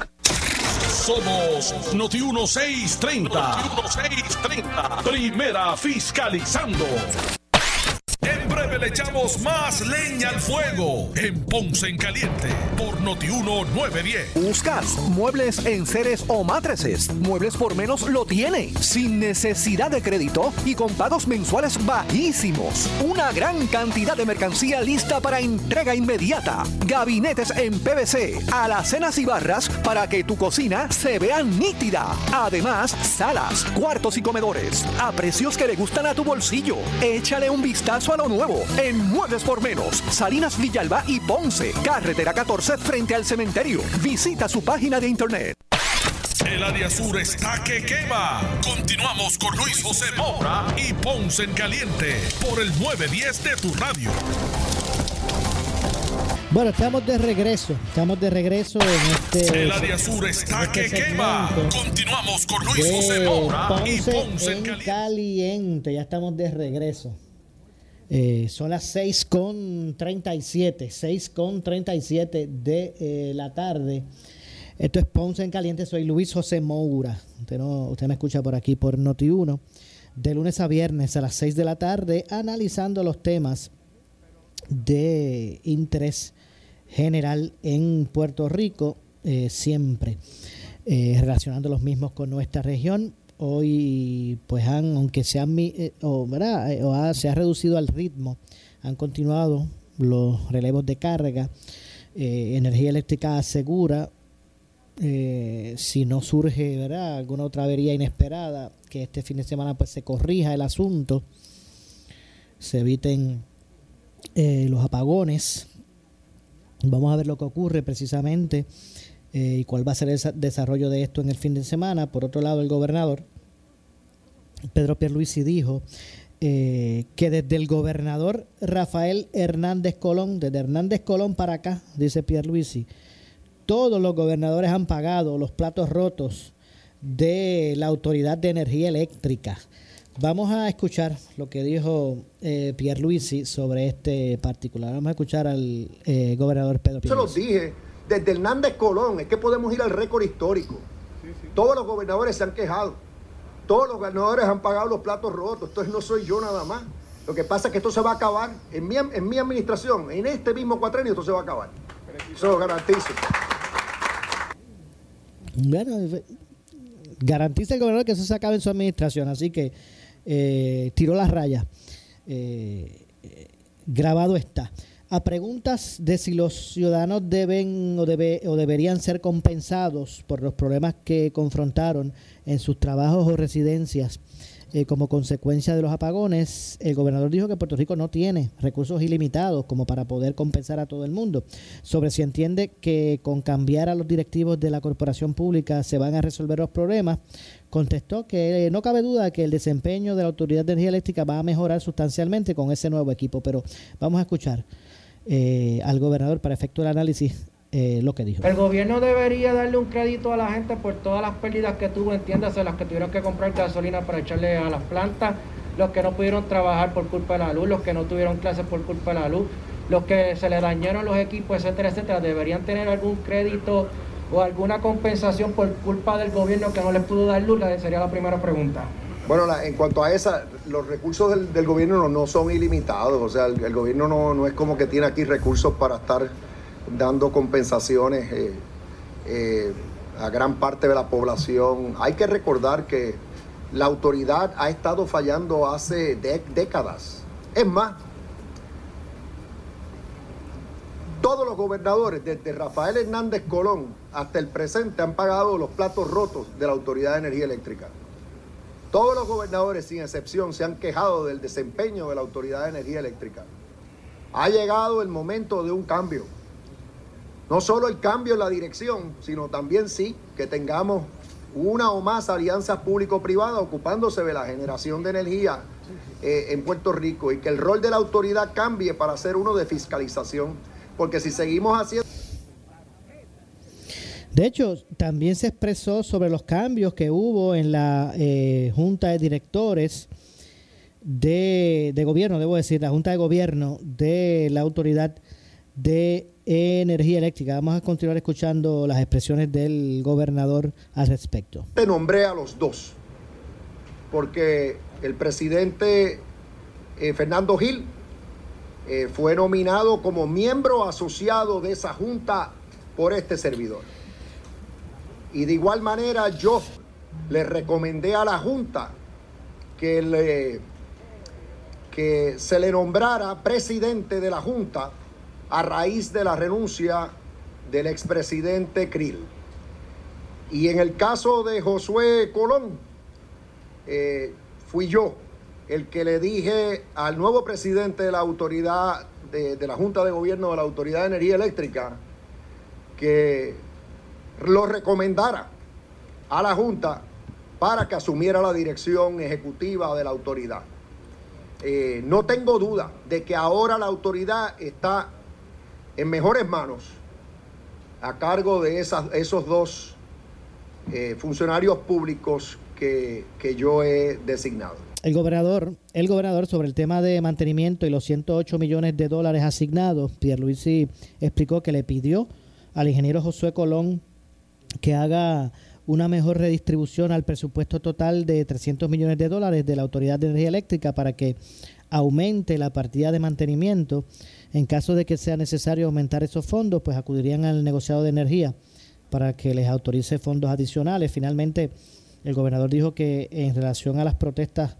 Somos Noti 1630. Noti 1630. Primera fiscalizando. Le echamos más leña al fuego en Ponce en Caliente por Noti 910. ¿Buscas muebles en seres o matrices? Muebles por menos lo tiene. Sin necesidad de crédito y con pagos mensuales bajísimos. Una gran cantidad de mercancía lista para entrega inmediata. Gabinetes en PVC, alacenas y barras para que tu cocina se vea nítida. Además, salas, cuartos y comedores. A precios que le gustan a tu bolsillo. Échale un vistazo a lo nuevo en Muebles por Menos, Salinas Villalba y Ponce, carretera 14 frente al cementerio. Visita su página de internet. El área sur está que quema. Continuamos con Luis José Moura y Ponce en Caliente por el 910 de tu radio. Bueno, estamos de regreso. Estamos de regreso en este. El área sur está que quema. Continuamos con Luis José Moura y Ponce Ponce en en Caliente. caliente. Ya estamos de regreso. Eh, son las 6 con 37. 6 con 37 de eh, la tarde. Esto es Ponce en Caliente. Soy Luis José Moura. Usted, no, usted me escucha por aquí por Noti1. De lunes a viernes a las 6 de la tarde, analizando los temas de interés general en Puerto Rico, eh, siempre eh, relacionando los mismos con nuestra región. Hoy, pues han, aunque eh. Eh, ha- se ha reducido al ritmo, han continuado los relevos de carga, eh, energía eléctrica segura, eh, si no surge ¿verdad? alguna otra avería inesperada, que este fin de semana pues se corrija el asunto, se eviten los apagones. Vamos a ver lo que ocurre precisamente y cuál va a ser el sa- desarrollo de esto en el fin de semana. Por otro lado, el gobernador Pedro Pierluisi dijo eh, que desde el gobernador Rafael Hernández Colón, desde Hernández Colón para acá, dice Pierluisi, todos los gobernadores han pagado los platos rotos de la Autoridad de Energía Eléctrica. Vamos a escuchar lo que dijo eh, Pierluisi sobre este particular. Vamos a escuchar al eh, gobernador Pedro Se los Pierluisi. dije desde Hernández Colón, es que podemos ir al récord histórico. Todos los gobernadores se han quejado. Todos los gobernadores han pagado los platos rotos. Entonces no soy yo nada más. Lo que pasa es que esto se va a acabar en mi, en mi administración, en este mismo cuatrenio, esto se va a acabar. Eso lo garantizo. Bueno, eh, garantiza el gobernador que eso se acabe en su administración, así que eh, tiró las rayas. Eh, eh, grabado está. A preguntas de si los ciudadanos deben o, debe, o deberían ser compensados por los problemas que confrontaron en sus trabajos o residencias eh, como consecuencia de los apagones, el gobernador dijo que Puerto Rico no tiene recursos ilimitados como para poder compensar a todo el mundo. Sobre si entiende que con cambiar a los directivos de la corporación pública se van a resolver los problemas, contestó que eh, no cabe duda que el desempeño de la Autoridad de Energía Eléctrica va a mejorar sustancialmente con ese nuevo equipo. Pero vamos a escuchar eh, al gobernador para efectuar análisis eh, lo que dijo. El gobierno debería darle un crédito a la gente por todas las pérdidas que tuvo, entiéndase, las que tuvieron que comprar gasolina para echarle a las plantas, los que no pudieron trabajar por culpa de la luz, los que no tuvieron clases por culpa de la luz, los que se le dañaron los equipos, etcétera, etcétera, deberían tener algún crédito o alguna compensación por culpa del gobierno que no les pudo dar luz, sería la primera pregunta. Bueno, en cuanto a esa, los recursos del, gobierno no, son ilimitados. O sea, el, gobierno no, no es como que tiene aquí recursos para estar dando compensaciones eh, eh, a gran parte de la población. Hay que recordar que la autoridad ha estado fallando hace décadas. Es más, todos los gobernadores, desde Rafael Hernández Colón hasta el presente, han pagado los platos rotos de la Autoridad de Energía Eléctrica. Todos los gobernadores, sin excepción, se han quejado del desempeño de la Autoridad de Energía Eléctrica. Ha llegado el momento de un cambio. No solo el cambio en la dirección, sino también sí que tengamos una o más alianzas público-privadas ocupándose de la generación de energía eh, en Puerto Rico y que el rol de la autoridad cambie para ser uno de fiscalización. Porque si seguimos haciendo... De hecho, también se expresó sobre los cambios que hubo en la eh, Junta de Directores de, Gobierno, debo decir, la Junta de Gobierno de la Autoridad de Energía Eléctrica. Vamos a continuar escuchando las expresiones del gobernador al respecto. Te nombré a los dos, porque el presidente eh, Fernando Gil eh, fue nominado como miembro asociado de esa junta por este servidor. Y de igual manera yo le recomendé a la junta que, le, que se le nombrara presidente de la junta a raíz de la renuncia del expresidente Krill. Y en el caso de Josué Colón, eh, fui yo el que le dije al nuevo presidente de la autoridad, de, de la Junta de Gobierno de la Autoridad de Energía Eléctrica, que lo recomendara a la Junta para que asumiera la dirección ejecutiva de la autoridad. Eh, no tengo duda de que ahora la autoridad está en mejores manos a cargo de esas, esos dos eh, funcionarios públicos que, que yo he designado. El gobernador, el gobernador sobre el tema de mantenimiento y los 108 millones de dólares asignados, Pierluisi explicó que le pidió al ingeniero Josué Colón que haga una mejor redistribución al presupuesto total de 300 millones de dólares de la Autoridad de Energía Eléctrica para que aumente la partida de mantenimiento. En caso de que sea necesario aumentar esos fondos, pues acudirían al negociado de energía para que les autorice fondos adicionales. Finalmente, el gobernador dijo que en relación a las protestas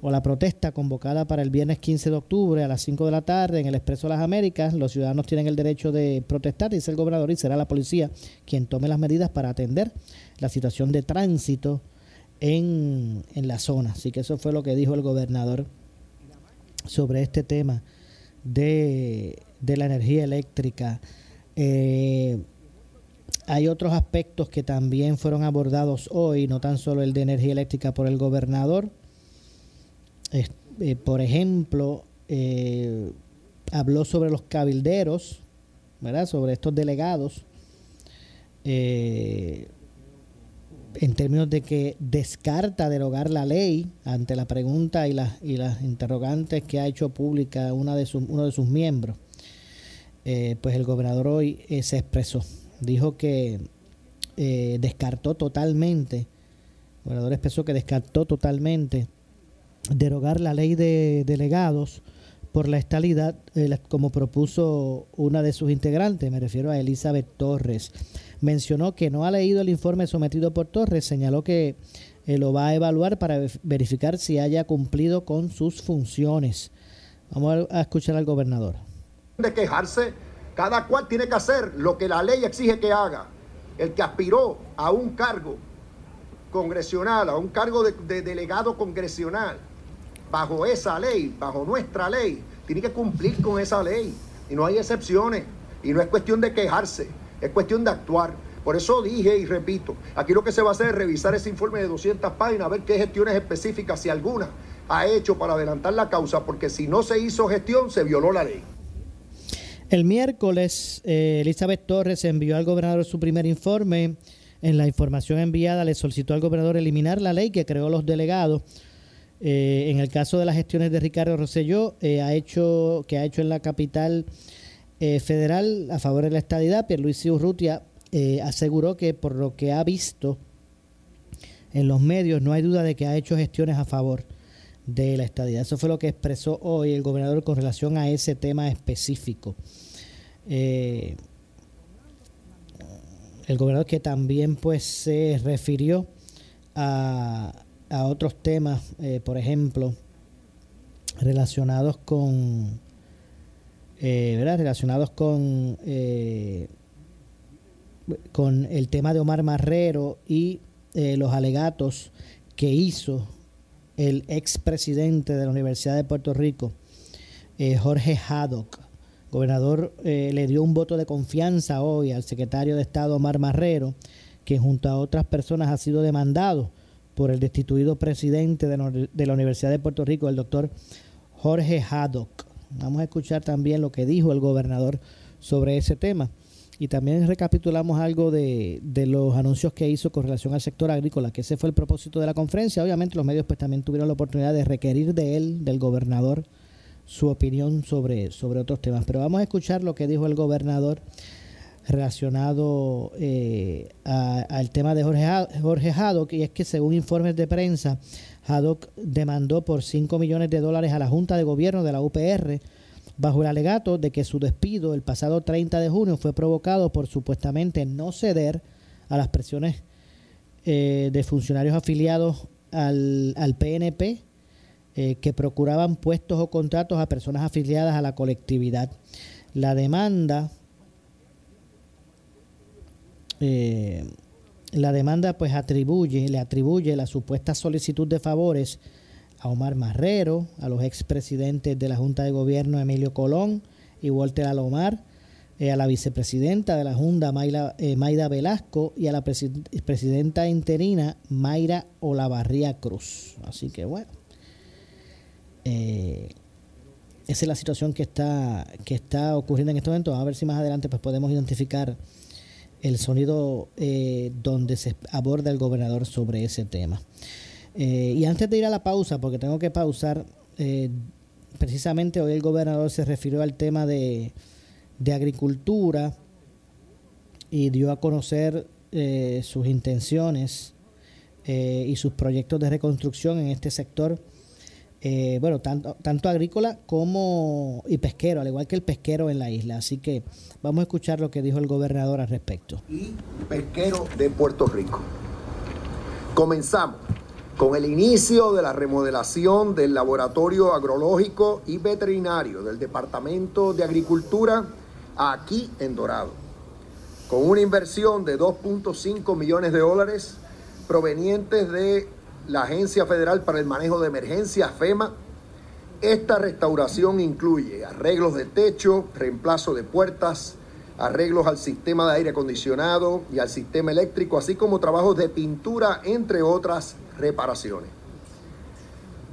o la protesta convocada para el viernes 15 de octubre a las 5 de la tarde en el Expreso de las Américas, los ciudadanos tienen el derecho de protestar, dice el gobernador, y será la policía quien tome las medidas para atender la situación de tránsito en, en la zona. Así que eso fue lo que dijo el gobernador sobre este tema de, de la energía eléctrica. Eh, hay otros aspectos que también fueron abordados hoy, no tan solo el de energía eléctrica por el gobernador, eh, por ejemplo, eh, habló sobre los cabilderos, ¿verdad? Sobre estos delegados, eh, en términos de que descarta derogar la ley ante la pregunta y las, y las interrogantes que ha hecho pública una de sus, uno de sus miembros. pues el gobernador hoy se expresó, dijo que descartó totalmente, el gobernador expresó que descartó totalmente derogar la ley de delegados por la estalidad, eh, como propuso una de sus integrantes, me refiero a Elizabeth Torres. Mencionó que no ha leído el informe sometido por Torres, señaló que eh, lo va a evaluar para verificar si haya cumplido con sus funciones. Vamos a, a escuchar al gobernador. De quejarse, cada cual tiene que hacer lo que la ley exige que haga. El que aspiró a un cargo congresional, a un cargo de, de delegado congresional, bajo esa ley, bajo nuestra ley, tiene que cumplir con esa ley. Y no hay excepciones. Y no es cuestión de quejarse, es cuestión de actuar. Por eso dije y repito, aquí lo que se va a hacer es revisar ese informe de 200 páginas, ver qué gestiones específicas, si alguna, ha hecho para adelantar la causa, porque si no se hizo gestión, se violó la ley. El miércoles, eh, Elizabeth Torres envió al gobernador su primer informe. En la información enviada le solicitó al gobernador eliminar la ley que creó los delegados eh, en el caso de las gestiones de Ricardo Rosselló, eh, ha hecho, que ha hecho en la capital eh, federal a favor de la estadidad, Pierluisi Urrutia aseguró que por lo que ha visto en los medios, no hay duda de que ha hecho gestiones a favor de la estadidad. Eso fue lo que expresó hoy el gobernador con relación a ese tema específico. El gobernador que también pues se refirió a a otros temas, eh, por ejemplo, relacionados con, eh, ¿verdad? Relacionados con, eh, con el tema de Omar Marrero y los alegatos que hizo el expresidente de la Universidad de Puerto Rico, Jorge Haddock. Gobernador le dio un voto de confianza hoy al secretario de Estado Omar Marrero, que junto a otras personas ha sido demandado por el destituido presidente de la Universidad de Puerto Rico, el doctor Jorge Haddock. Vamos a escuchar también lo que dijo el gobernador sobre ese tema. Y también recapitulamos algo de, los anuncios que hizo con relación al sector agrícola, que ese fue el propósito de la conferencia. Obviamente los medios pues también tuvieron la oportunidad de requerir de él, del gobernador, su opinión sobre, sobre otros temas. Pero vamos a escuchar lo que dijo el gobernador relacionado eh, al tema de Jorge, Jorge Haddock, y es que según informes de prensa, Haddock demandó por 5 millones de dólares a la Junta de Gobierno de la UPR bajo el alegato de que su despido el pasado 30 de junio fue provocado por supuestamente no ceder a las presiones eh, de funcionarios afiliados al, al PNP eh, que procuraban puestos o contratos a personas afiliadas a la colectividad. La demanda eh, la demanda pues atribuye, le atribuye la supuesta solicitud de favores a Omar Marrero, a los expresidentes de la Junta de Gobierno Emilio Colón y Walter Alomar, eh, a la vicepresidenta de la Junta Mayra, eh, Mayra Velasco y a la presidenta interina Mayra Olavarría Cruz. Así que bueno, esa es la situación que está, que está ocurriendo en este momento. A ver si más adelante pues podemos identificar el sonido eh, donde se aborda el gobernador sobre ese tema. Eh, y antes de ir a la pausa, porque tengo que pausar, eh, precisamente hoy el gobernador se refirió al tema de, de agricultura y dio a conocer eh, sus intenciones eh, y sus proyectos de reconstrucción en este sector, eh, bueno, tanto, tanto agrícola como y pesquero, al igual que el pesquero en la isla. Así que vamos a escuchar lo que dijo el gobernador al respecto. pesquero de Puerto Rico. Comenzamos con el inicio de la remodelación del laboratorio agrológico y veterinario del Departamento de Agricultura aquí en Dorado, con una inversión de 2.5 millones de dólares provenientes de la Agencia Federal para el Manejo de Emergencias, FEMA. Esta restauración incluye arreglos de techo, reemplazo de puertas, arreglos al sistema de aire acondicionado y al sistema eléctrico, así como trabajos de pintura, entre otras reparaciones.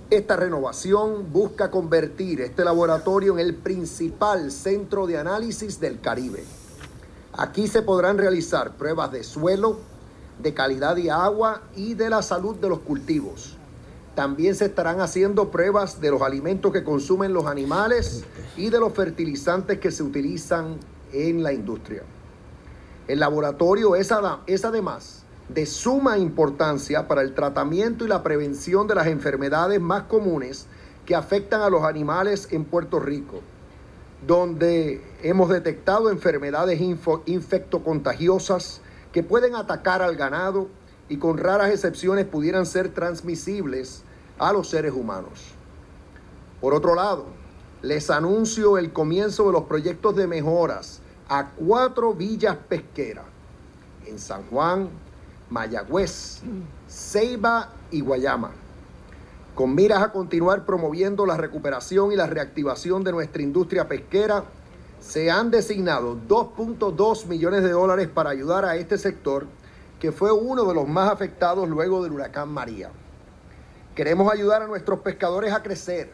Esta renovación busca convertir este laboratorio en el principal centro de análisis del Caribe. Aquí se podrán realizar pruebas de suelo, de calidad de agua y de la salud de los cultivos. También se estarán haciendo pruebas de los alimentos que consumen los animales y de los fertilizantes que se utilizan en la industria. El laboratorio es, es además de suma importancia para el tratamiento y la prevención de las enfermedades más comunes que afectan a los animales en Puerto Rico, donde hemos detectado enfermedades infectocontagiosas que pueden atacar al ganado y con raras excepciones pudieran ser transmisibles a los seres humanos. Por otro lado, les anuncio el comienzo de los proyectos de mejoras a cuatro villas pesqueras en San Juan, Mayagüez, Ceiba y Guayama, con miras a continuar promoviendo la recuperación y la reactivación de nuestra industria pesquera, se han designado 2.2 millones de dólares para ayudar a este sector, que fue uno de los más afectados luego del huracán María. Queremos ayudar a nuestros pescadores a crecer,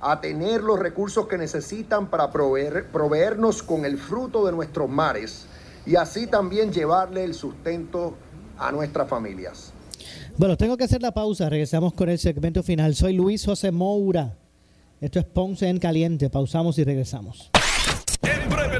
a tener los recursos que necesitan para proveer- proveernos con el fruto de nuestros mares y así también llevarle el sustento a nuestras familias. Bueno, tengo que hacer la pausa. Regresamos con el segmento final. Soy Luis José Moura. Esto es Ponce en Caliente. Pausamos y regresamos.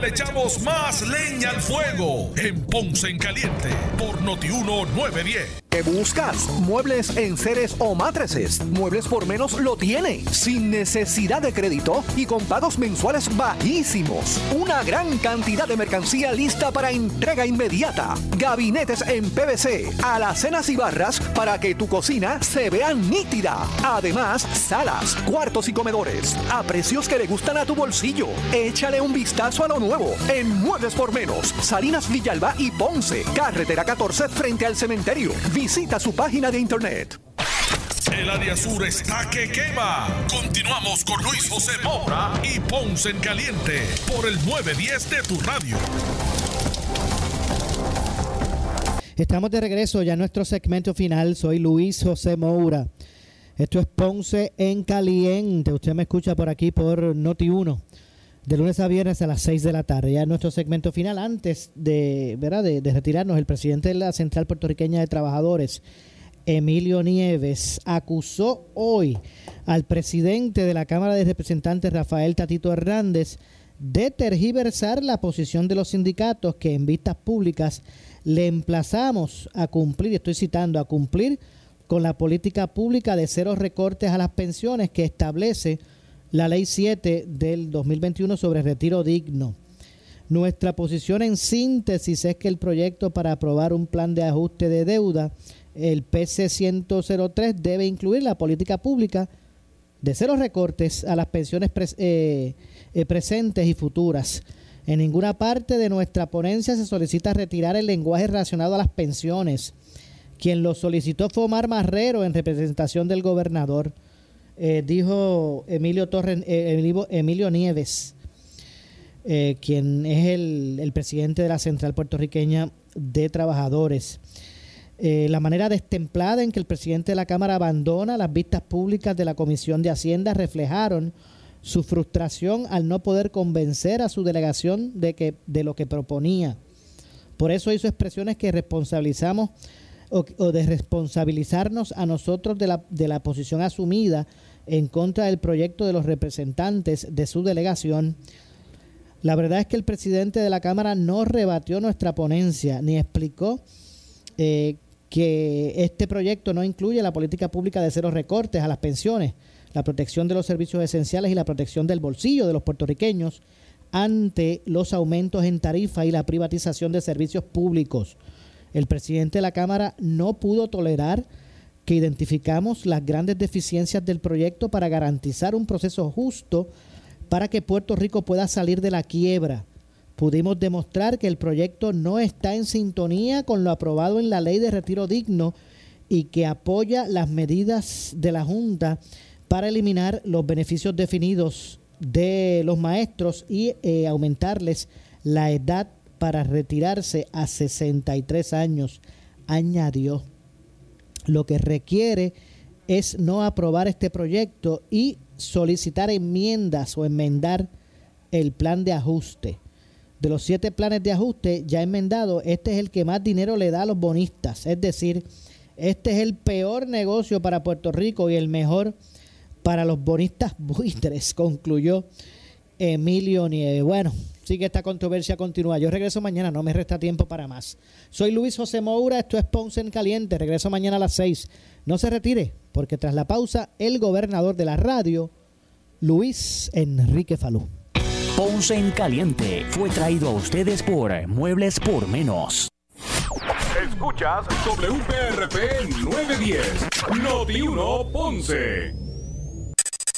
Le echamos más leña al fuego en Ponce en Caliente por Notiuno 910. ¿Qué buscas? Muebles en seres o matrices. Muebles por menos lo tiene. Sin necesidad de crédito y con pagos mensuales bajísimos. Una gran cantidad de mercancía lista para entrega inmediata. Gabinetes en PVC, alacenas y barras para que tu cocina se vea nítida. Además, salas, cuartos y comedores a precios que le gustan a tu bolsillo. Échale un vistazo a lo nuevo en Muebles por Menos. Salinas Villalba y Ponce. Carretera 14 frente al cementerio. Visita su página de internet. El área sur está que quema. Continuamos con Luis José Moura y Ponce en Caliente por el 910 de tu radio. Estamos de regreso ya en nuestro segmento final. Soy Luis José Moura. Esto es Ponce en Caliente. Usted me escucha por aquí por Noti1. De lunes a viernes a las 6 de la tarde. Ya en nuestro segmento final, antes de, ¿verdad? de, de retirarnos, el presidente de la Central Puertorriqueña de Trabajadores, Emilio Nieves, acusó hoy al presidente de la Cámara de Representantes, Rafael Tatito Hernández, de tergiversar la posición de los sindicatos que en vistas públicas le emplazamos a cumplir, estoy citando, a cumplir con la política pública de cero recortes a las pensiones que establece la Ley 7 del 2021 sobre retiro digno. Nuestra posición en síntesis es que el proyecto para aprobar un plan de ajuste de deuda, el PC 103, debe incluir la política pública de cero recortes a las pensiones eh, eh, presentes y futuras. En ninguna parte de nuestra ponencia se solicita retirar el lenguaje relacionado a las pensiones. Quien lo solicitó fue Omar Marrero en representación del gobernador, eh, dijo Emilio, Torres, eh, Emilio, Nieves, eh, quien es el, el presidente de la Central Puertorriqueña de Trabajadores. La manera destemplada en que el presidente de la Cámara abandona las vistas públicas de la Comisión de Hacienda reflejaron su frustración al no poder convencer a su delegación de, que, de lo que proponía. Por eso hizo expresiones que responsabilizamos o, o de responsabilizarnos a nosotros de la, de la posición asumida en contra del proyecto de los representantes de su delegación. La verdad es que el presidente de la Cámara no rebatió nuestra ponencia ni explicó eh, que este proyecto no incluye la política pública de cero recortes a las pensiones, la protección de los servicios esenciales y la protección del bolsillo de los puertorriqueños ante los aumentos en tarifa y la privatización de servicios públicos. El presidente de la Cámara no pudo tolerar que identificamos las grandes deficiencias del proyecto para garantizar un proceso justo para que Puerto Rico pueda salir de la quiebra. Pudimos demostrar que el proyecto no está en sintonía con lo aprobado en la ley de retiro digno y que apoya las medidas de la Junta para eliminar los beneficios definidos de los maestros y eh, aumentarles la edad para retirarse a 63 años, añadió. Lo que requiere es no aprobar este proyecto y solicitar enmiendas o enmendar el plan de ajuste. De los siete planes de ajuste ya enmendado, este es el que más dinero le da a los bonistas. Es decir, este es el peor negocio para Puerto Rico y el mejor para los bonistas (laughs) buitres, concluyó Emilio Nieve. Bueno, sigue esta controversia continúa. Yo regreso mañana, no me resta tiempo para más. Soy Luis José Moura, esto es Ponce en Caliente. Regreso mañana a las seis. No se retire, porque tras la pausa, el gobernador de la radio, Luis Enrique Falú. Ponce en Caliente fue traído a ustedes por Muebles por Menos. Escuchas WPRP 910, Noti 1 Ponce.